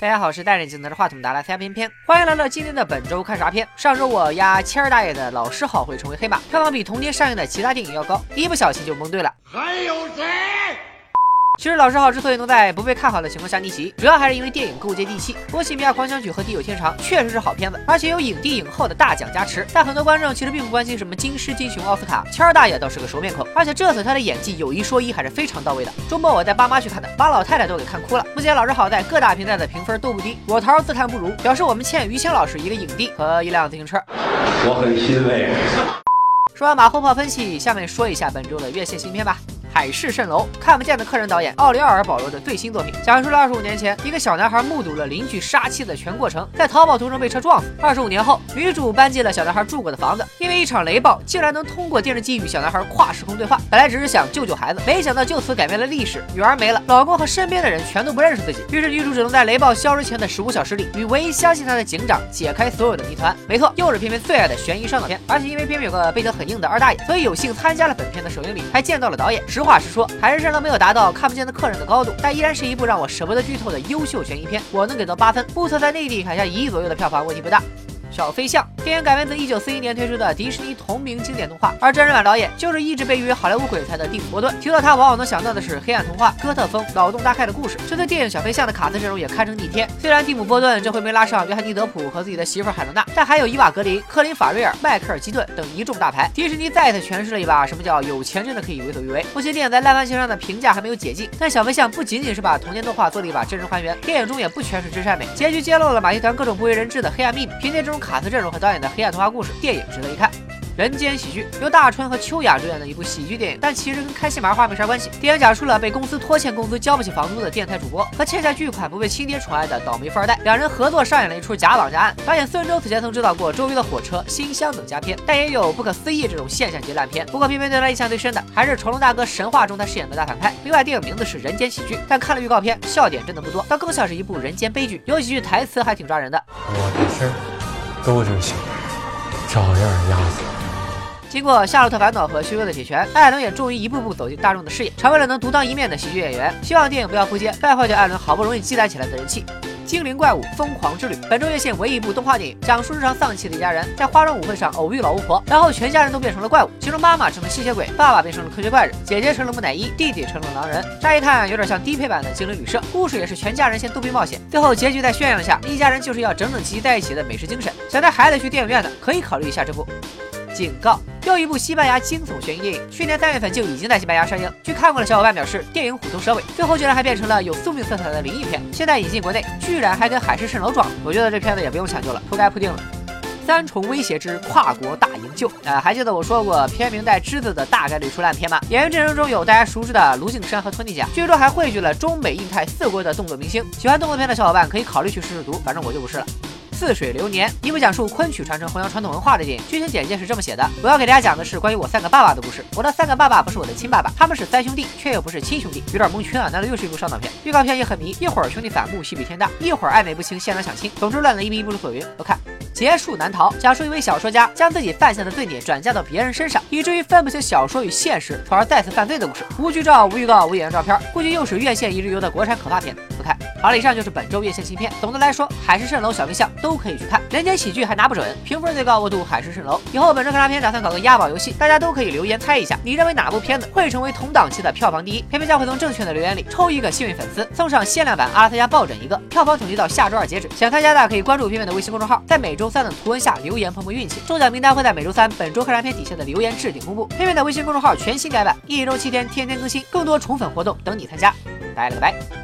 大家好，我是戴眼镜拿着话筒的拉斯加偏偏，欢迎来到今天的本周看啥片。上周我压谦儿大爷的《老师好》会成为黑马，票房比同天上映的其他电影要高，一不小心就蒙对了。还有谁？其实《老师好》之所以能在不被看好的情况下逆袭，主要还是因为电影够接地气。《波西米亚狂想曲》和《地久天长》确实是好片子，而且有影帝影后的大奖加持。但很多观众其实并不关心什么金狮、金熊、奥斯卡，谦儿大爷倒是个熟面孔，而且这次他的演技有一说一还是非常到位的。周末我带爸妈去看的，把老太太都给看哭了。目前《老师好》在各大平台的评分都不低，我桃自叹不如，表示我们欠于谦老师一个影帝和一辆自行车。我很欣慰。说完马后炮分析，下面说一下本周的院线新片吧。海市蜃楼，看不见的客人导演奥利奥尔·保罗的最新作品，讲述了二十五年前一个小男孩目睹了邻居杀妻的全过程，在逃跑途中被车撞死。二十五年后，女主搬进了小男孩住过的房子，因为一场雷暴，竟然能通过电视机与小男孩跨时空对话。本来只是想救救孩子，没想到就此改变了历史，女儿没了，老公和身边的人全都不认识自己。于是女主只能在雷暴消失前的十五小时里，与唯一相信她的警长解开所有的谜团。没错，又是片片最爱的悬疑烧脑片。而且因为片片有个背得很硬的二大爷，所以有幸参加了本片的首映礼，还见到了导演。实话实说，还是。甚至没有达到看不见的客人的高度，但依然是一部让我舍不得剧透的优秀悬疑片。我能给到八分，目测在内地砍下一亿左右的票房问题不大。小飞象电影改编自一九四一年推出的迪士尼同名经典动画，而真人版导演就是一直被誉为好莱坞鬼才的蒂姆·波顿。提到他，往往能想到的是黑暗童话、哥特风、脑洞大开的故事。这次电影小飞象的卡斯阵容也堪称逆天。虽然蒂姆·波顿这回没拉上约翰尼·德普和自己的媳妇海伦娜，但还有伊娃·格林、克林·法瑞尔、迈克尔·基顿等一众大牌。迪士尼再次诠释了一把什么叫有钱真的可以为所欲为。目前电影在烂番茄上的评价还没有解禁，但小飞象不仅仅是把童年动画做了一把真人还原，电影中也不全是真善美，结局揭露了马戏团各种不为人知的黑暗秘密。凭借这种卡斯阵容和导演。的黑暗童话故事电影值得一看，人间喜剧由大春和秋雅主演的一部喜剧电影，但其实跟开心麻花没啥关系。电影讲述了被公司拖欠工资交不起房租的电台主播和欠下巨款不被亲爹宠爱的倒霉富二代，两人合作上演了一出假绑架案。导演孙周此前曾指导过《周瑜的火车》《新乡》等佳片，但也有不可思议这种现象级烂片。不过偏偏对他印象最深的还是成龙大哥神话中他饰演的大反派。另外，电影名字是人间喜剧，但看了预告片，笑点真的不多，倒更像是一部人间悲剧。有几句台词还挺抓人的。我的事都这么想。照样压死。经过《夏洛特烦恼》和《羞羞的铁拳》，艾伦也终于一步步走进大众的视野，成为了能独当一面的喜剧演员。希望电影不要扑街，败坏掉艾伦好不容易积攒起来的人气。《精灵怪物疯狂之旅》本周院线唯一一部动画电影，讲述日常丧气的一家人在化妆舞会上偶遇老巫婆，然后全家人都变成了怪物，其中妈妈成了吸血鬼，爸爸变成了科学怪人，姐姐成了木乃伊，弟弟成了狼人。乍一看有点像低配版的精灵旅社，故事也是全家人先逗逼冒险，最后结局在宣扬下，一家人就是要整整齐齐在一起的美食精神。想带孩子去电影院的，可以考虑一下这部。警告。又一部西班牙惊悚悬疑电影，去年三月份就已经在西班牙上映。据看过的小伙伴表示，电影虎头蛇尾，最后居然还变成了有宿命色彩的灵异片。现在引进国内，居然还跟海市蜃楼撞，我觉得这片子也不用抢救了，铺盖铺定了。三重威胁之跨国大营救，呃，还记得我说过片名带“之”字的大概率出烂片吗？演员阵容中有大家熟知的卢靖姗和托尼贾，剧中还汇聚了中美印泰四国的动作明星。喜欢动作片的小伙伴可以考虑去试试毒，反正我就不是了。似水流年，一部讲述昆曲传承、弘扬传统文化的电影。剧情简介是这么写的：我要给大家讲的是关于我三个爸爸的故事。我的三个爸爸不是我的亲爸爸，他们是三兄弟，却又不是亲兄弟，有点蒙圈啊！难道又是一部烧脑片？预告片也很迷，一会儿兄弟反目，戏比天大，一会儿暧昧不清，现场抢亲，总之乱的一逼不知所云。我看。结束难逃，讲述一位小说家将自己犯下的罪孽转嫁到别人身上，以至于分不清小说与现实，从而再次犯罪的故事。无剧照、无预告、无演员照片，估计又是院线一日游的国产可怕片。不看好了，以上就是本周院线新片。总的来说，《海市蜃楼》《小飞象》都可以去看，人间喜剧还拿不准，评分最高我赌《海市蜃楼》。以后本周看啥片打算搞个押宝游戏，大家都可以留言猜一下，你认为哪部片子会成为同档期的票房第一？片片将会从正确的留言里抽一个幸运粉丝，送上限量版阿拉斯加抱枕一个。票房统计到下周二截止，想参加的可以关注片片的微信公众号，在每周三的图文下留。言碰碰运气，中奖名单会在每周三本周看啥片底下的留言置顶公布。片片的微信公众号全新改版，一周七天，天天更新，更多宠粉活动等你参加。拜了个拜。